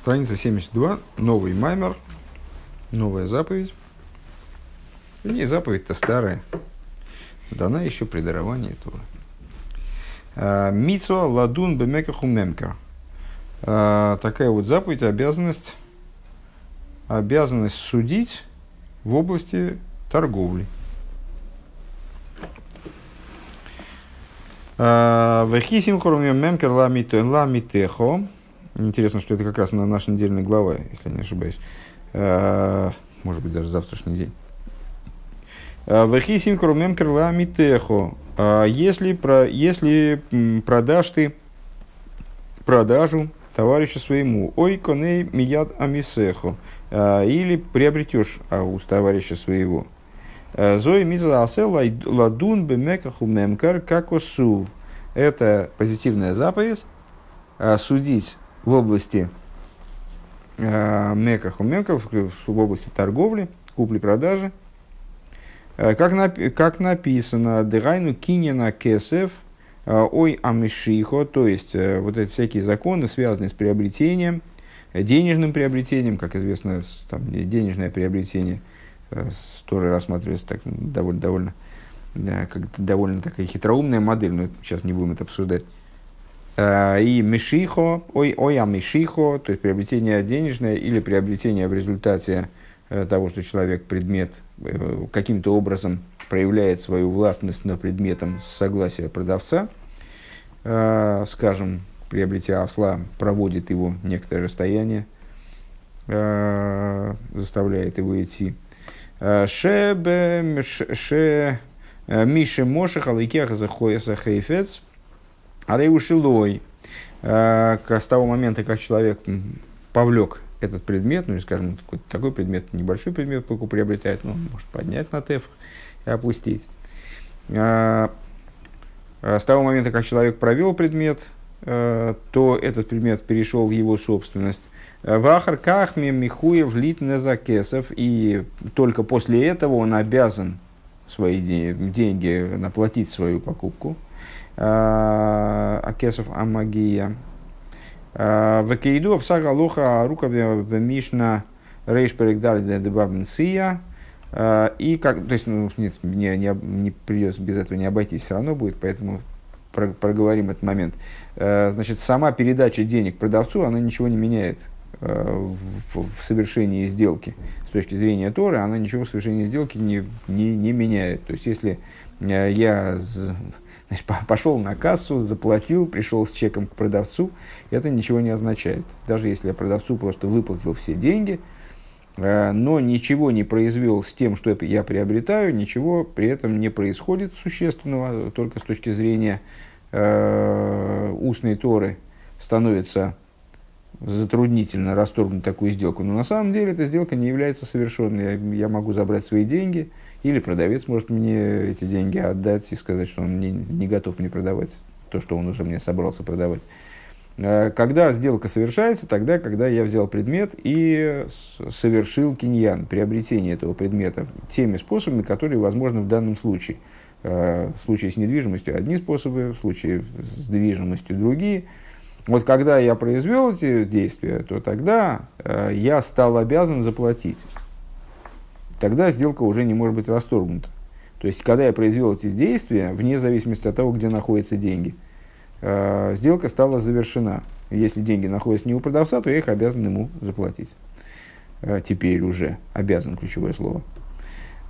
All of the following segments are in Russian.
Страница 72, новый маймер, новая заповедь. Не заповедь-то старая, дана еще при даровании Торы. А, Мицва ладун бемекаху мемкер. А, такая вот заповедь, обязанность, обязанность судить в области торговли. А, Вехисим хорумем мемкер ламитехо. Интересно, что это как раз на наша недельная глава, если не ошибаюсь. А, может быть, даже завтрашний день. А, Вахисим крумем крыла митехо. А, если, про, если продашь ты продажу товарищу своему, ой, коней мияд амисехо, или приобретешь у товарища своего. Зои миза асел ладун бемекаху мемкар какосу. Это позитивная заповедь судить в области э, меках у меков, в области торговли, купли-продажи. Э, как, нап- как написано, дырайну кинена кесев, э, ой амишихо, то есть э, вот эти всякие законы, связанные с приобретением, денежным приобретением, как известно, там, денежное приобретение, которое рассматривается так довольно, довольно, как довольно такая хитроумная модель, но сейчас не будем это обсуждать. Э, и мишихо, ой, ой, а мишихо, то есть приобретение денежное или приобретение в результате э, того, что человек предмет э, каким-то образом проявляет свою властность над предметом с согласия продавца, скажем, приобретя осла, проводит его некоторое расстояние, заставляет его идти. Ше, ше, мише мошех аликех захоеса хейфец – Арейушилой, э, с того момента, как человек повлек этот предмет, ну, скажем, такой, такой предмет, небольшой предмет приобретает, ну, может поднять на теф и опустить. Э, э, с того момента, как человек провел предмет, то этот предмет перешел в его собственность. В Ахаркахме Михуев лит Незакесов, и только после этого он обязан свои деньги наплатить свою покупку. Акесов Амагия. Векейду Апсага Лоха Рука Мишна Рейш Перегдали Дебабнсия. И как, то есть, ну, нет, мне не, не придется без этого не обойтись, все равно будет, поэтому проговорим этот момент. Значит, сама передача денег продавцу, она ничего не меняет в, в совершении сделки. С точки зрения Торы, она ничего в совершении сделки не, не, не меняет. То есть, если я Значит, пошел на кассу, заплатил, пришел с чеком к продавцу, это ничего не означает. Даже если я продавцу просто выплатил все деньги, э, но ничего не произвел с тем, что я приобретаю, ничего при этом не происходит существенного, только с точки зрения э, устной торы становится затруднительно расторгнуть такую сделку. Но на самом деле эта сделка не является совершенной. Я могу забрать свои деньги, или продавец может мне эти деньги отдать и сказать, что он не, не готов мне продавать то, что он уже мне собрался продавать. Э, когда сделка совершается, тогда, когда я взял предмет и совершил киньян, приобретение этого предмета, теми способами, которые возможны в данном случае. Э, в случае с недвижимостью одни способы, в случае с движимостью другие. Вот когда я произвел эти действия, то тогда э, я стал обязан заплатить тогда сделка уже не может быть расторгнута. То есть, когда я произвел эти действия, вне зависимости от того, где находятся деньги, э, сделка стала завершена. Если деньги находятся не у продавца, то я их обязан ему заплатить. Э, теперь уже обязан, ключевое слово.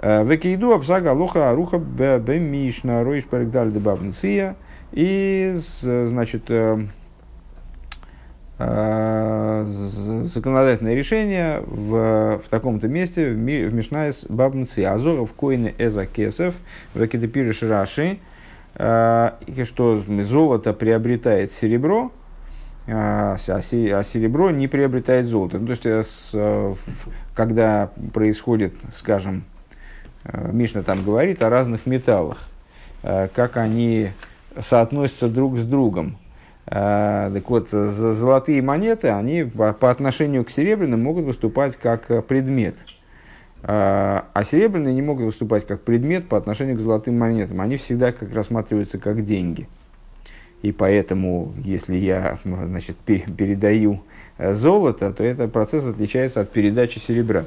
Э, Векейду обсага лоха аруха бемишна роиш паригдаль дебавнция. И, значит, Э, законодательное решение в, в таком-то месте в, ми, в Мишнайс Бабнци Азоров Коины Эза Кесов в Акидепириш Раши, э, что золото приобретает серебро, э, а, серебро не приобретает золото. Ну, то есть, с, когда происходит, скажем, Мишна там говорит о разных металлах, как они соотносятся друг с другом. А, так вот, золотые монеты, они по отношению к серебряным могут выступать как э, предмет. А, а серебряные не могут выступать как предмет по отношению к золотым монетам. Они всегда как рассматриваются как деньги. И поэтому, если я значит, передаю золота, то этот процесс отличается от передачи серебра.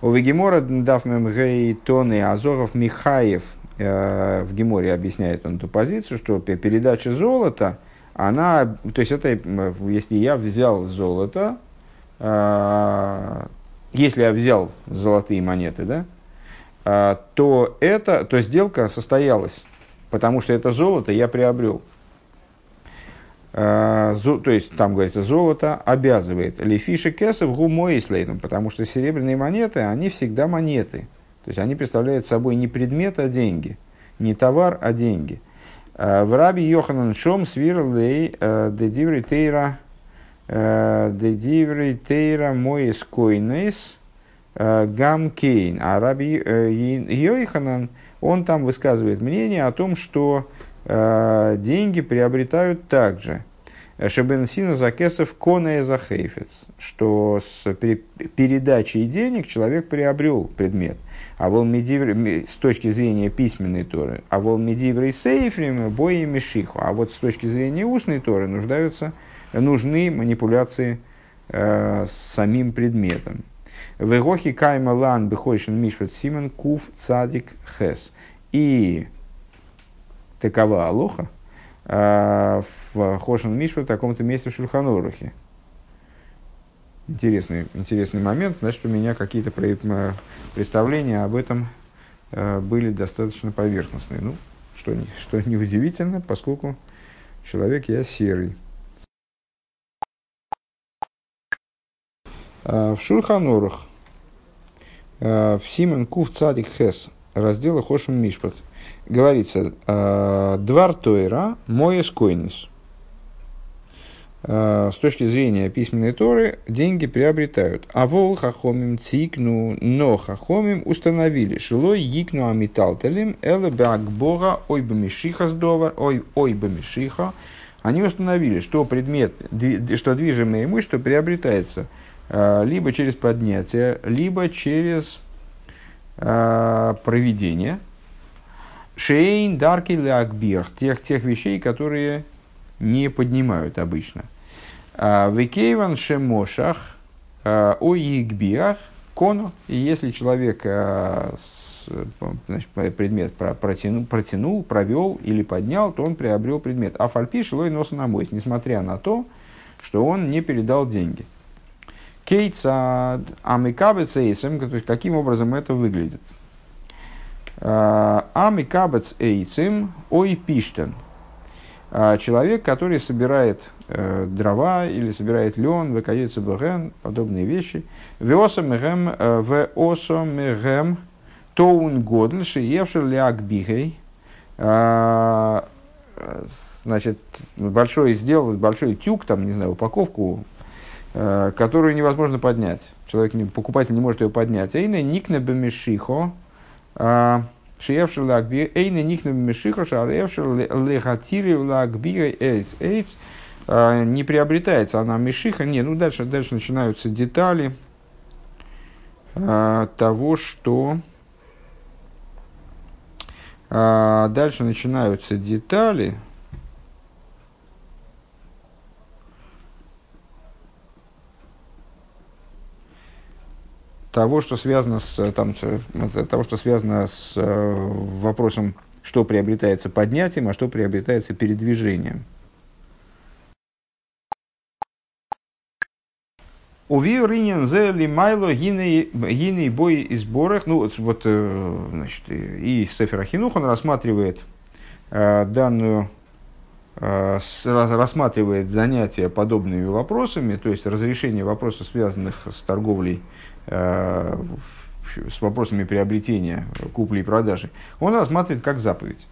У Вегемора дав мемгей тоны Азоров Михаев э, в Геморе объясняет он эту позицию, что передача золота, она, то есть это, если я взял золото, э, если я взял золотые монеты, да, э, то это, то сделка состоялась, потому что это золото я приобрел. Э, то есть там говорится, золото обязывает лифиши кесов гумоислейном, потому что серебряные монеты, они всегда монеты. То есть они представляют собой не предмет, а деньги. Не товар, а деньги. Э, в раби Йоханан Шом свирлей э, дедиври тейра дедиври тейра моискойнес гам кейн. А раби Йоханан, он там высказывает мнение о том, что Э, деньги приобретают также. Шебенсина закесов кона захейфец, что с передачей денег человек приобрел предмет. А вол с точки зрения письменной Торы, а вол медиврей сейфрим бои мешиху. А вот с точки зрения устной Торы нуждаются, нужны манипуляции э, с самим предметом. Вегохи кайма лан бехойшин мишват симен кув цадик хес. И такова алоха в Хошин Мишпа в таком-то месте в Шульханорухе. Интересный, интересный момент. Значит, у меня какие-то представления об этом а, были достаточно поверхностные. Ну, что, что неудивительно, поскольку человек я серый. А, в Шульханорах в Симен Кув Цадик Хес раздела Хошим Мишпат – говорится, «А, двар Тойра мой скойнис. А, с точки зрения письменной Торы деньги приобретают. А вол хахомим цикну, но хахомим установили. Шилой йикну амиталтелем эле бога ой бамишиха сдовар, ой, ой бамишиха. Они установили, что предмет, что движимое имущество приобретается а, либо через поднятие, либо через проведение – Шейн, дарки, лакбир, тех, тех вещей, которые не поднимают обычно. А, Векейван шемошах, а, о игбиах, кону, и если человек а, значит, предмет протянул, протянул, провел или поднял, то он приобрел предмет. А фальпи шлой носа на мой, несмотря на то, что он не передал деньги. Кейтсад амикабец эйсом, каким образом это выглядит. Ами кабец эйцим ой пиштен. Человек, который собирает э, дрова или собирает лен, выкается бген, подобные вещи. Веосом мегем, э, веосом мегем, тоун годль, шиевшер ляг бигей. Значит, большой сделал, большой тюк, там, не знаю, упаковку, э, которую невозможно поднять. Человек, покупатель не может ее поднять. Эйна никна бемешихо, а, Шиевшер лагби, эйна нихна мешиха, шаревшер лехатири лагби эйс эйс. А, не приобретается она мешиха. Не, ну дальше, дальше начинаются детали а, того, что... Дальше начинаются детали, того, что связано с, там, того, что связано с э, вопросом, что приобретается поднятием, а что приобретается передвижением. Уви ринен зели майло гиней бой и сборах. Ну, вот, вот э, значит, и Сефер Ахинух он рассматривает э, данную рассматривает занятия подобными вопросами, то есть разрешение вопросов, связанных с торговлей Э, с вопросами приобретения, купли и продажи, он рассматривает как заповедь.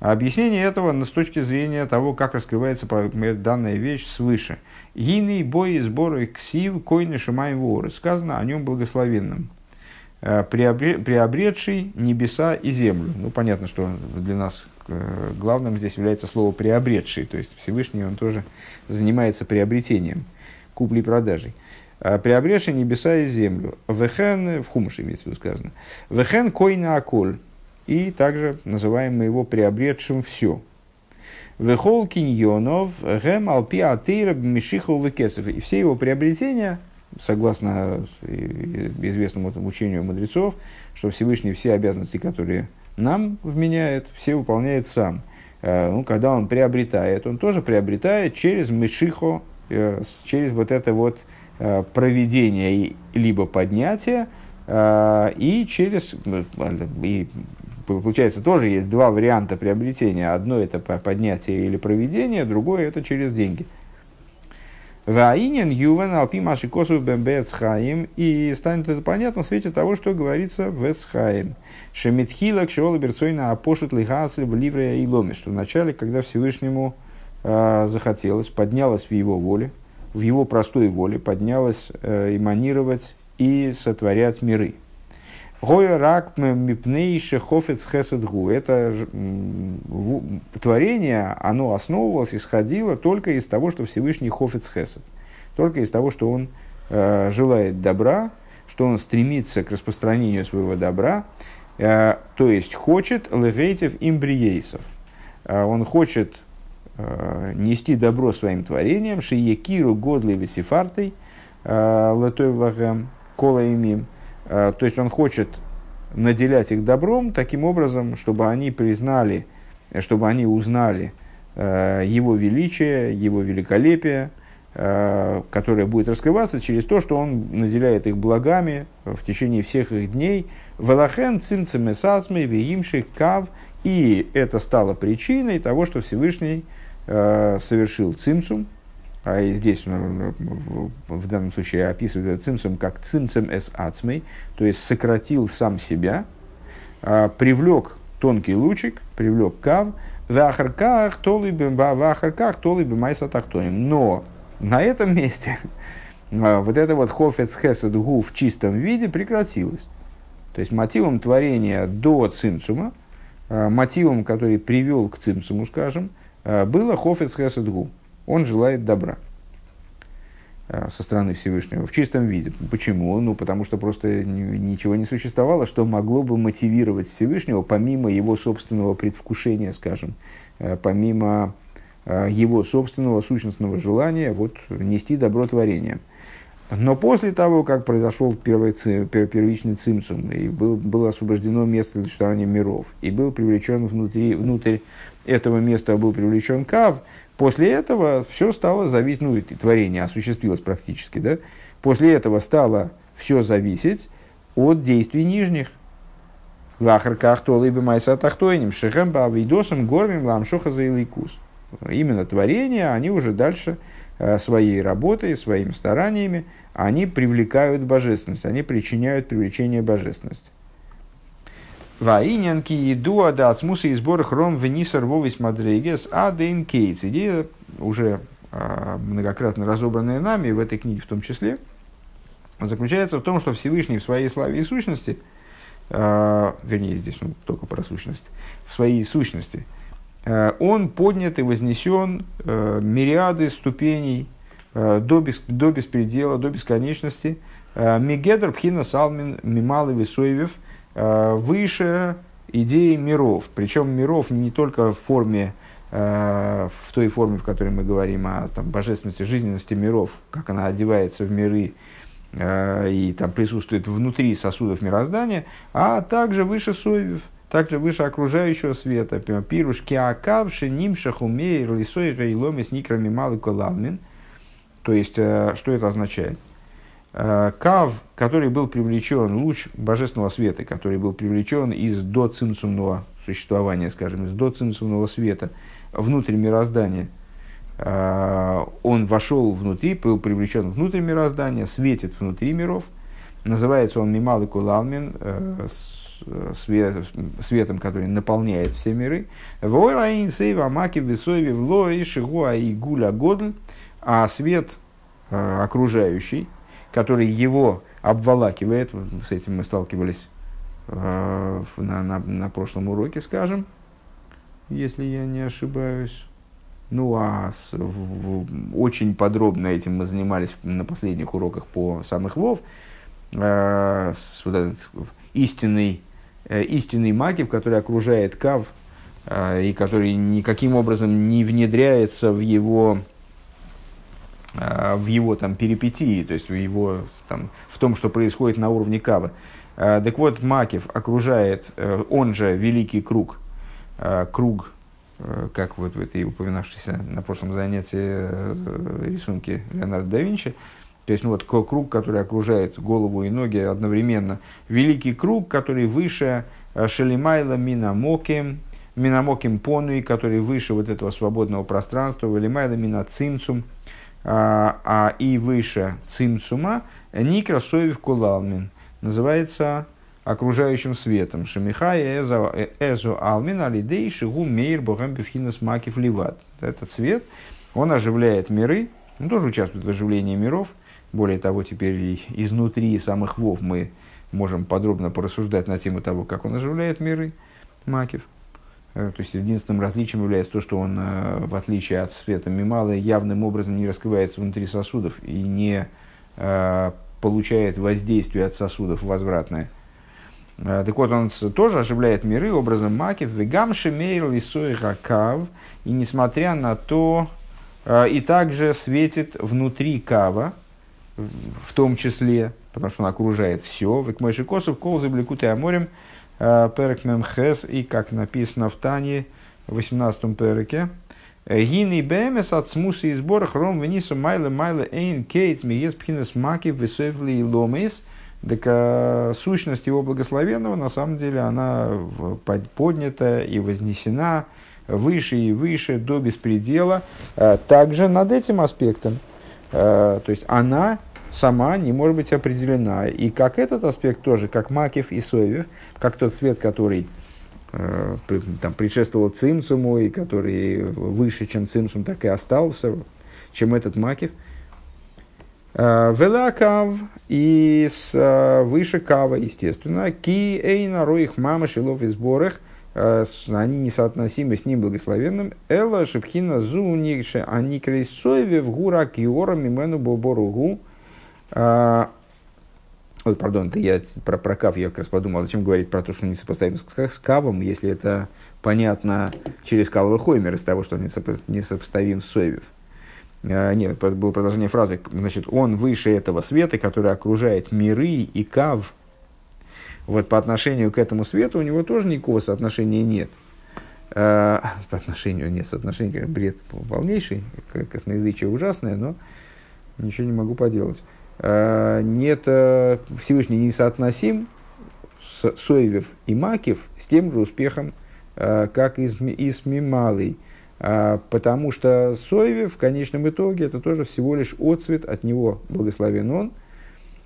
Объяснение этого с точки зрения того, как раскрывается данная вещь свыше. Гины бои сборы ксив койны шумай воры. Сказано о нем благословенном. Э, приобретший небеса и землю. Ну, понятно, что для нас э, главным здесь является слово приобретший. То есть Всевышний он тоже занимается приобретением, куплей-продажей. Э, приобретший небеса и землю. Вехен, в хумыше имеется в виду сказано. Вехен койна аколь. И также называем мы его приобретшим все. Вехол киньонов гэм алпи атеира мишихов векесов. И все его приобретения, согласно известному учению мудрецов, что Всевышний все обязанности, которые нам вменяет, все выполняет сам. Э, ну, когда он приобретает, он тоже приобретает через мишихо, э, через вот это вот э, проведение либо поднятие, и через, и получается, тоже есть два варианта приобретения. Одно это поднятие или проведение, другое это через деньги. Ваинен ювен алпи маши косу бембецхаим. И станет это понятно в свете того, что говорится в Эсхаим. Шемитхила кшиола берцойна апошут лихасы в ливрея и ломе. Что вначале, когда Всевышнему э, захотелось, поднялось в его воле, в его простой воле, поднялось э, эманировать и сотворять миры. Гоя рак мипнейше хофец хесадгу. Это творение, оно основывалось, исходило только из того, что Всевышний хофец хесад. Только из того, что он э, желает добра, что он стремится к распространению своего добра, э, то есть хочет легейтев имбриейсов. Э, он хочет нести добро своим творениям, шиекиру годли весифартой, э, летой влагам, кола имим, Э, то есть он хочет наделять их добром таким образом, чтобы они признали, чтобы они узнали э, его величие, его великолепие, э, которое будет раскрываться через то, что он наделяет их благами в течение всех их дней. Велахен цимцеме сасмей веимши кав. И это стало причиной того, что Всевышний совершил цимцум, а и здесь в, в данном случае описывает цимсом как цимцем эс ацмей, то есть сократил сам себя, а, привлек тонкий лучик, привлек кав, в ахарках толы бы майса тахтоним. Но на этом месте а, вот это вот хофец хесед гу в чистом виде прекратилось. То есть мотивом творения до цимцума, а, мотивом, который привел к цимцуму, скажем, было хофец хесед гу он желает добра э, со стороны Всевышнего в чистом виде. Почему? Ну, потому что просто ничего не существовало, что могло бы мотивировать Всевышнего, помимо его собственного предвкушения, скажем, э, помимо э, его собственного сущностного желания вот, нести добро творением. Но после того, как произошел первый, первичный цимсум, и был, было освобождено место для существования миров, и был привлечен внутри, внутрь этого места был привлечен Кав, После этого все стало зависеть, ну, и творение осуществилось практически, да? После этого стало все зависеть от действий нижних. Лахарках то либо майса тахтойним, шехем бавидосом гормим ламшоха за Именно творение, они уже дальше своей работой, своими стараниями, они привлекают божественность, они причиняют привлечение божественности. Ваинянки еду ада ацмуса и сбор хром венисар вовис мадрегес адейн кейтс. Идея уже а, многократно разобранная нами, в этой книге в том числе, заключается в том, что Всевышний в своей славе и сущности, а, вернее, здесь ну, только про сущность, в своей сущности, он поднят и вознесен а, мириады ступеней а, до, бес, до беспредела, до бесконечности. А, Мегедр пхина салмин мималы висоевев – Э, выше идеи миров. Причем миров не только в форме, э, в той форме, в которой мы говорим о там, божественности, жизненности миров, как она одевается в миры э, и там присутствует внутри сосудов мироздания, а также выше совев, также выше окружающего света. Пируш киакавши нимша хумейр лисой гайломис никрами малый колалмин. То есть, что это означает? Э, кав, который был привлечен, луч божественного света, который был привлечен из доцинцумного существования, скажем, из доцинцумного света внутрь мироздания, э, он вошел внутри, был привлечен внутрь мироздания, светит внутри миров. Называется он Мималы Кулалмин, э, свет, светом, который наполняет все миры. Войраин сейва маки весови влой шигуа и гуля годль, а свет окружающий, который его обволакивает, с этим мы сталкивались э, на, на, на прошлом уроке, скажем, если я не ошибаюсь. Ну, а с, в, в, очень подробно этим мы занимались на последних уроках по самых Вов. Э, с, вот этот истинный, э, истинный магив, который окружает Кав, и который никаким образом не внедряется в его, в его там, перипетии, то есть в, его, там, в том, что происходит на уровне кава. Так вот, Макев окружает, он же великий круг, круг, как вот в этой упоминавшейся на прошлом занятии рисунке Леонардо да Винчи, то есть, ну, вот круг, который окружает голову и ноги одновременно. Великий круг, который выше э, Шелимайла Минамоким, Минамоким Понуи, который выше вот этого свободного пространства, Велимайла Мина Цимцум, а, а и выше Цимцума, Никра Соев Кулалмин. Называется окружающим светом. Шамихай Эзу Алмин Алидей Шигу Мейр Богам Певхинас Макив Ливат. Этот свет, он оживляет миры, он тоже участвует в оживлении миров – более того, теперь изнутри самых вов мы можем подробно порассуждать на тему того, как он оживляет миры Макив. Э, то есть единственным различием является то, что он, э, в отличие от света Мимала, явным образом не раскрывается внутри сосудов и не э, получает воздействие от сосудов возвратное. Так вот, он тоже оживляет миры образом Макив, вегамши мейр лисой ракав, и несмотря на то, и также светит внутри кава, в том числе, потому что он окружает все. Век мой косов, кол заблекут и аморем, э, перек мемхес, и как написано в Тане, в 18 переке, Гины бэмес от смуса и сбора хром венису майла майла эйн кейтс миес пхинес маки высоевли и ломейс. Так а, сущность его благословенного, на самом деле, она поднята и вознесена выше и выше до беспредела. А, также над этим аспектом. То есть она сама не может быть определена. И как этот аспект тоже, как Макев и Совев, как тот свет, который э, там, предшествовал Цимцуму, и который выше, чем Цимцум, так и остался, чем этот Макев. Э, Велакав и с, э, выше Кава, естественно. Ки эйна роих мама шилов и сборах э, они несоотносимы с ним благословенным. Эла шипхина зу никше они крейсове в гура киора мимену боборугу. А, ой, пардон, это я про, про кав я как раз подумал, зачем говорить про то, что он несопоставим с, с кавом, если это понятно через каловый хоймер из того, что он несопоставим с соевев. А, нет, было продолжение фразы. Значит, он выше этого света, который окружает миры и кав. Вот по отношению к этому свету у него тоже никакого соотношения нет. А, по отношению нет соотношения, бред полнейший, косноязычие ужасное, но ничего не могу поделать. Э, нет, э, Всевышний несоотносим с Соевев и Макив с тем же успехом, э, как и с Мималой. Потому что Соевев в конечном итоге это тоже всего лишь отцвет от него, благословен он.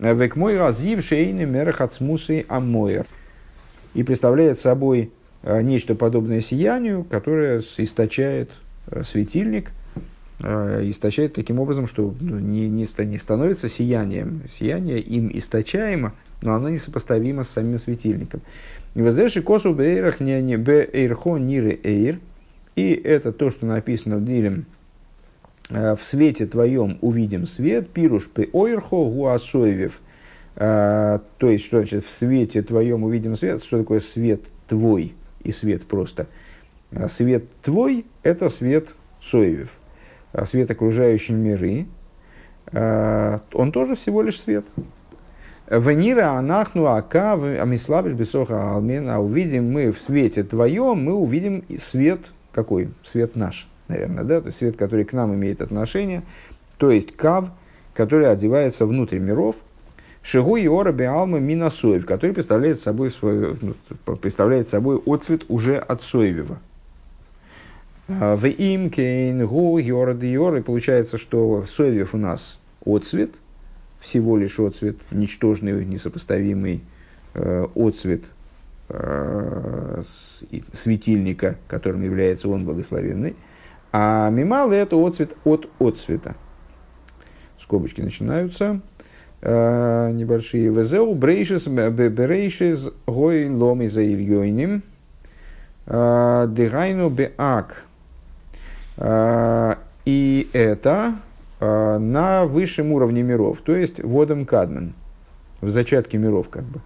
Век мой разив шейны мерах ацмусы амоер. И представляет собой нечто подобное сиянию, которое источает светильник – источает таким образом, что ну, не, не, не становится сиянием. Сияние им источаемо, но оно несопоставимо с самим светильником. И воздержи косу бейрах не не бейрхо нире эйр. И это то, что написано в Дилем. «Э, в свете твоем увидим свет, пируш пе ойрхо гуасоевев. Э, то есть, что значит в свете твоем увидим свет? Что такое свет твой и свет просто? Свет твой – это свет соевев свет окружающей миры, а, он тоже всего лишь свет. Венира анахну ака амислабель бесоха алмен, а увидим мы в свете твоем, мы увидим свет какой? Свет наш, наверное, да? То есть свет, который к нам имеет отношение, то есть кав, который одевается внутрь миров, Шигу и ора беалма минасоев, который представляет собой, свой, ну, представляет собой отцвет уже от соевева. В им кейн гу йорд йор. И получается, что Совев у нас отцвет, всего лишь отцвет, ничтожный, несопоставимый э, отцвет э, светильника, которым является он благословенный. А мимал это отцвет от отцвета. Скобочки начинаются э, небольшие. Везеу брейшис берейшис гой ломи за ильёйним. Э, Дегайну беак и это а, на высшем уровне миров, то есть водом кадмен, в зачатке миров как бы.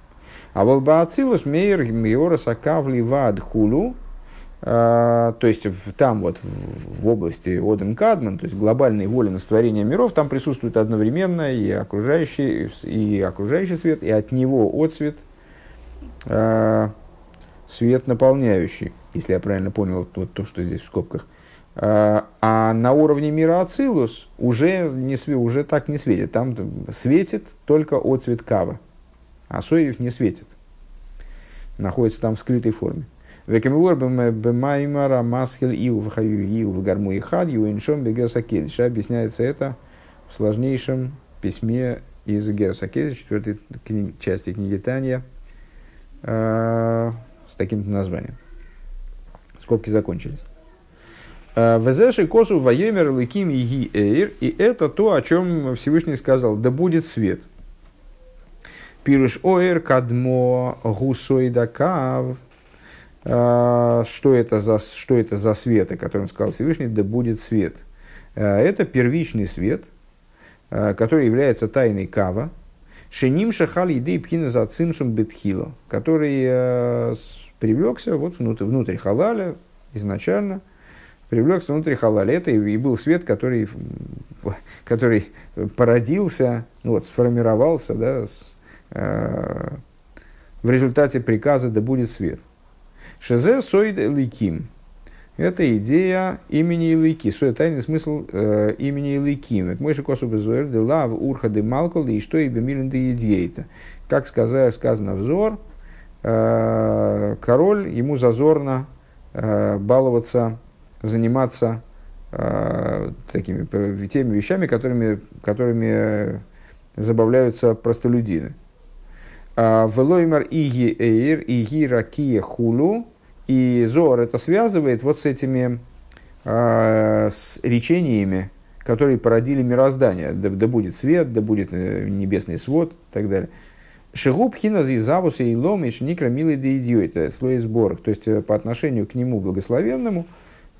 А волбаацилус мейр миора сакавли вад А, то есть там вот в, в области Одем Кадман, то есть глобальной воли на сотворение миров, там присутствует одновременно и окружающий, и окружающий свет, и от него отцвет, э, свет наполняющий, если я правильно понял вот, вот то, что здесь в скобках. Э, а на уровне мира Ацилус уже, не, уже так не светит. Там светит только отцвет Кава, а Соев не светит. Находится там в скрытой форме. Векамур бемаймара масхил иу вхаю иу вгарму и хад ю иншом бегерсакедиш. Объясняется это в сложнейшем письме из Герсакедиш, четвертой книги, части книги Таня, э, с таким названием. Скобки закончились. Везеши косу воемер лыким и эйр. И это то, о чем Всевышний сказал. Да будет свет. Пируш оэр кадмо гусойдакав. А, что это, за, что это за свет, о котором сказал Всевышний, да будет свет. А, это первичный свет, а, который является тайной кава, Шеним шахали еды пхина за цимсум бетхило, который привлекся вот внутрь, внутрь халаля изначально, привлекся внутрь халаля. Это и был свет, который, который породился, ну вот, сформировался да, с, э, в результате приказа «да будет свет». Шезе сойд ликим. Это идея имени Илыки, свой тайный смысл э, имени Илыким. Мы же косу безуэр де лав урха де малкол и что и бемилен де идеята. Как сказано, сказано взор, э, король, ему зазорно э, баловаться, заниматься э, такими теми вещами, которыми, которыми забавляются простолюдины. А, Велоймар иги эйр, иги ракия хулу. И Зор это связывает вот с этими э, с речениями, которые породили мироздание. Да, да будет свет, да будет э, небесный свод и так далее. Шигуб хина завуса и лом и шникра милый да это слой сборок. То есть э, по отношению к нему благословенному,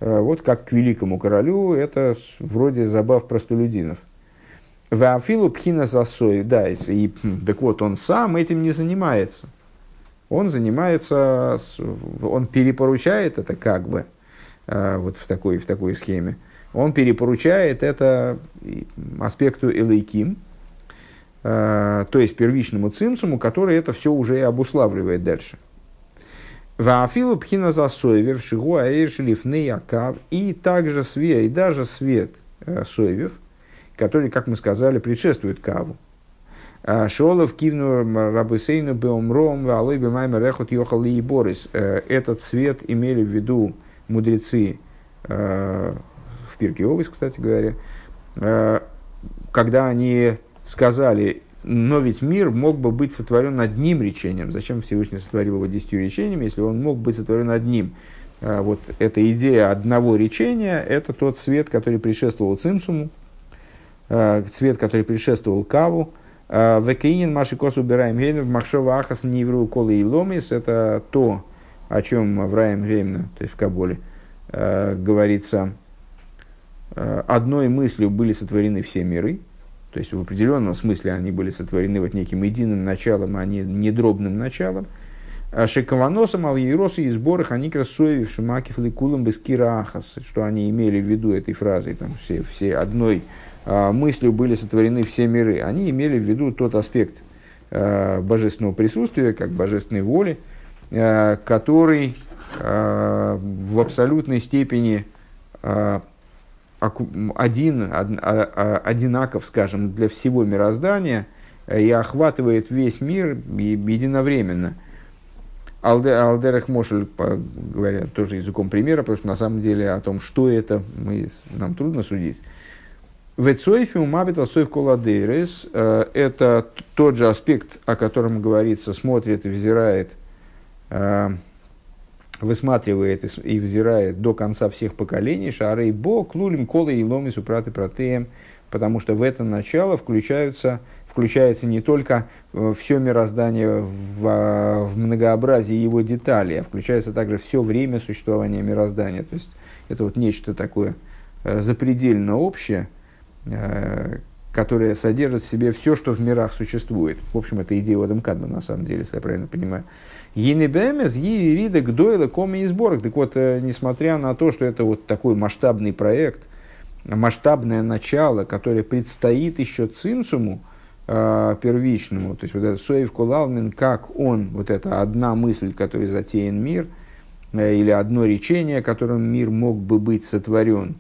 вот как к великому королю, это вроде забав простолюдинов. Вафилу пхина засой, да, и, так вот, он сам этим не занимается. Он занимается, он перепоручает это как бы, а, вот в такой, в такой схеме. Он перепоручает это аспекту элейким, а, то есть первичному цимсуму, который это все уже и обуславливает дальше. Вафилу пхина засоевев, шигу аэйшлиф неякав, и также свет, и даже свет э, соевев – который, как мы сказали, предшествует каву. А, Шолов кивну рабысейну беомром валой бемайма рехот йохал и борис. Э, этот свет имели в виду мудрецы э, в Пирке Овес, кстати говоря, э, когда они сказали, но ведь мир мог бы быть сотворен одним речением. Зачем Всевышний сотворил его десятью речениями, если он мог быть сотворен одним? Вот эта идея одного речения, это тот свет, который предшествовал Цимсуму, цвет, который предшествовал каву. Э, Векаинин маши косу убираем гейнер махшова ахас нивру колы и ломис. Это то, о чем в Раем Геймна, то есть в Каболе, говорится, одной мыслью были сотворены все миры, то есть в определенном смысле они были сотворены вот неким единым началом, а не, не дробным началом. Шекаваносом ал и сборах они красуев шимакив ликулам без ахас, что они имели в виду этой фразой, там все, все одной а, мыслью были сотворены все миры, они имели в виду тот аспект а, божественного присутствия, как божественной воли, а, который в абсолютной степени один, одинаков, скажем, для всего мироздания и охватывает весь мир единовременно. Алдерах Мошель, говоря тоже языком примера, потому что на самом деле о том, что это, мы, нам трудно судить. Вецойфи умабита сойф коладейрес э, – это тот же аспект, о котором говорится, смотрит и взирает, э, высматривает и взирает до конца всех поколений, шарей бо, клулим, колы и ломи, супраты, протеем, потому что в это начало включаются, включается не только э, все мироздание в, в многообразии его деталей, а включается также все время существования мироздания. То есть это вот нечто такое запредельно общее – Э, которая содержит в себе все, что в мирах существует. В общем, это идея Одам Кадма, на самом деле, если я правильно понимаю. Енебемес, Ерида, Гдойла, Коми и Сборок. Так вот, э, несмотря на то, что это вот такой масштабный проект, масштабное начало, которое предстоит еще Цинцуму, э, первичному, то есть вот этот Соев Кулалмин, как он, вот эта одна мысль, которой затеян мир, э, или одно речение, которым мир мог бы быть сотворен,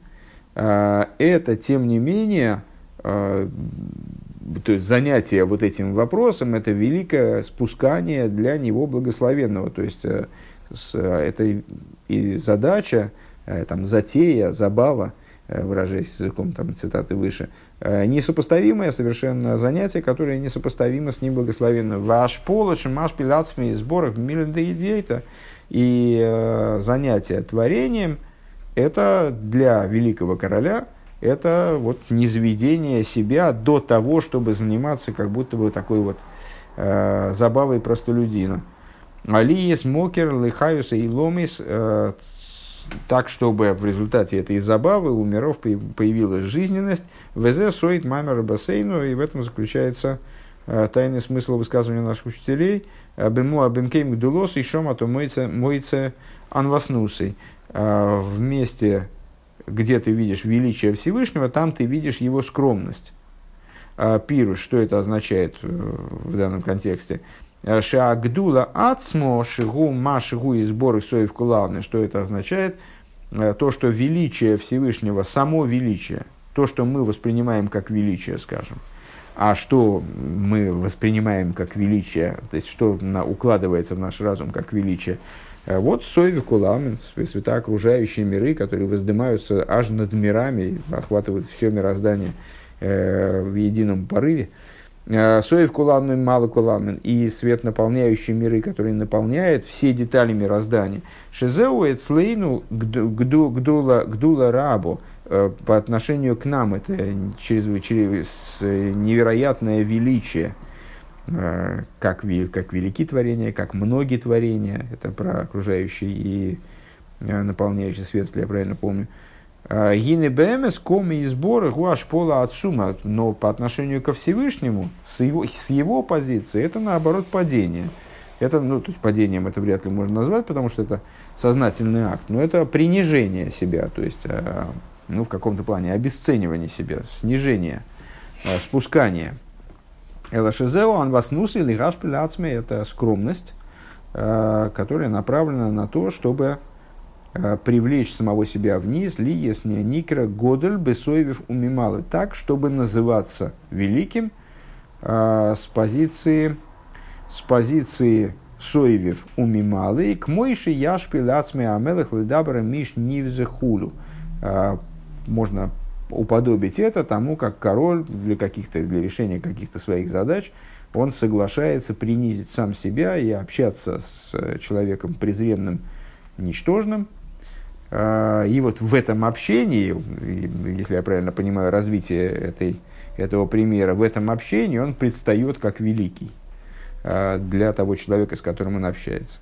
э, это, тем не менее, то есть занятие вот этим вопросом, это великое спускание для него благословенного. То есть э, с, это и задача, э, там, затея, забава, э, выражаясь языком там, цитаты выше, несопоставимое совершенно занятие, которое несопоставимо с ним благословенно. Ваш полош, маш пиляцми сборах миленда идейта. И э, занятие творением – это для великого короля – это вот низведение себя до того, чтобы заниматься как будто бы такой вот э, забавой простолюдина. Алиес, Мокер, Лихаюса и Ломис, э, так, чтобы в результате этой забавы у миров появилась жизненность. ВЗ соит мамер бассейну, и в этом заключается э, тайный смысл высказывания наших учителей. Бему абимкейм гдулос и шома то мойце анваснусой. Э, вместе где ты видишь величие Всевышнего, там ты видишь его скромность. А, пируш, что это означает э, в данном контексте? А, Шагдула ацмо шигу ма шигу и сборы соев кулалны. Что это означает? А, то, что величие Всевышнего, само величие, то, что мы воспринимаем как величие, скажем, а что мы воспринимаем как величие, то есть что на, укладывается в наш разум как величие, Э, вот Сови света окружающие миры, которые воздымаются аж над мирами, охватывают все мироздание э, в едином порыве. Э, Соев Куламен, Мало Куламен и свет, наполняющий миры, который наполняет все детали мироздания. Шизеу Эцлейну Гдула, э, по отношению к нам это чрезвычайно невероятное величие – Э, как, как велики творения, как многие творения, это про окружающий и э, наполняющий свет, если я правильно помню. Э, Гины БМС, коми и сборы, гуаш пола отсума, но по отношению ко Всевышнему, с его, с его позиции, это наоборот падение. Это, ну, то есть падением это вряд ли можно назвать, потому что это сознательный акт, но это принижение себя, то есть, ну, в каком-то плане обесценивание себя, снижение, спускание – Элашизео, анваснус или гашпиляцме – это скромность, э, которая направлена на то, чтобы э, привлечь самого себя вниз, ли если никра годель бесоевев умималы, так, чтобы называться великим э, с позиции, с позиции соевев умималы, к мойши яшпиляцме амелах ледабра миш нивзехулю. Можно уподобить это тому, как король для, каких-то, для решения каких-то своих задач, он соглашается принизить сам себя и общаться с э, человеком презренным, ничтожным. А, и вот в этом общении, если я правильно понимаю развитие этой, этого примера, в этом общении он предстает как великий а, для того человека, с которым он общается.